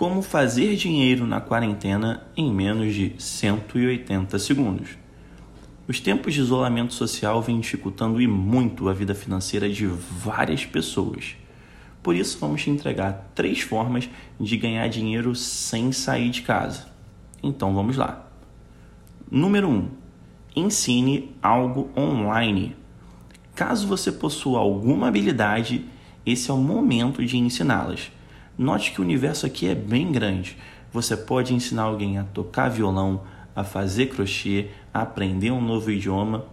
Como fazer dinheiro na quarentena em menos de 180 segundos. Os tempos de isolamento social vêm dificultando e muito a vida financeira de várias pessoas. Por isso, vamos te entregar três formas de ganhar dinheiro sem sair de casa. Então vamos lá. Número 1. Um, ensine algo online. Caso você possua alguma habilidade, esse é o momento de ensiná-las. Note que o universo aqui é bem grande. Você pode ensinar alguém a tocar violão, a fazer crochê, a aprender um novo idioma,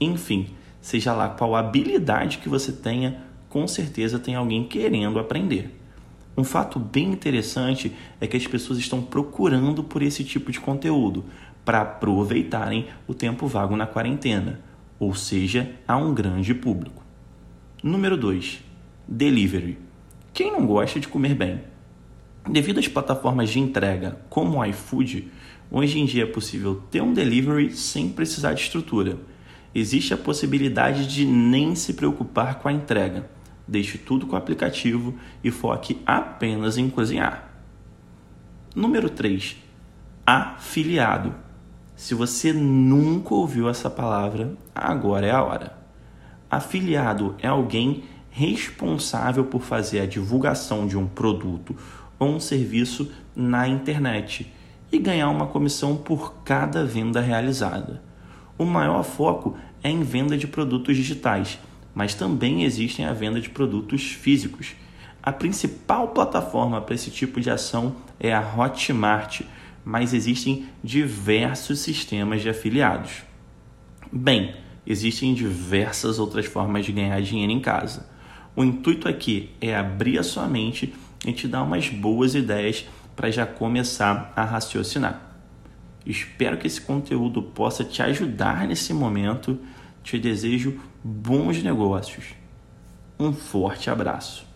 enfim, seja lá qual habilidade que você tenha, com certeza tem alguém querendo aprender. Um fato bem interessante é que as pessoas estão procurando por esse tipo de conteúdo para aproveitarem o tempo vago na quarentena, ou seja, há um grande público. Número 2. Delivery. Quem não gosta de comer bem? Devido às plataformas de entrega como o iFood, hoje em dia é possível ter um delivery sem precisar de estrutura. Existe a possibilidade de nem se preocupar com a entrega. Deixe tudo com o aplicativo e foque apenas em cozinhar. Número 3. Afiliado. Se você nunca ouviu essa palavra, agora é a hora. Afiliado é alguém responsável por fazer a divulgação de um produto ou um serviço na internet e ganhar uma comissão por cada venda realizada. O maior foco é em venda de produtos digitais, mas também existem a venda de produtos físicos. A principal plataforma para esse tipo de ação é a Hotmart, mas existem diversos sistemas de afiliados. Bem, existem diversas outras formas de ganhar dinheiro em casa. O intuito aqui é abrir a sua mente e te dar umas boas ideias para já começar a raciocinar. Espero que esse conteúdo possa te ajudar nesse momento. Te desejo bons negócios. Um forte abraço.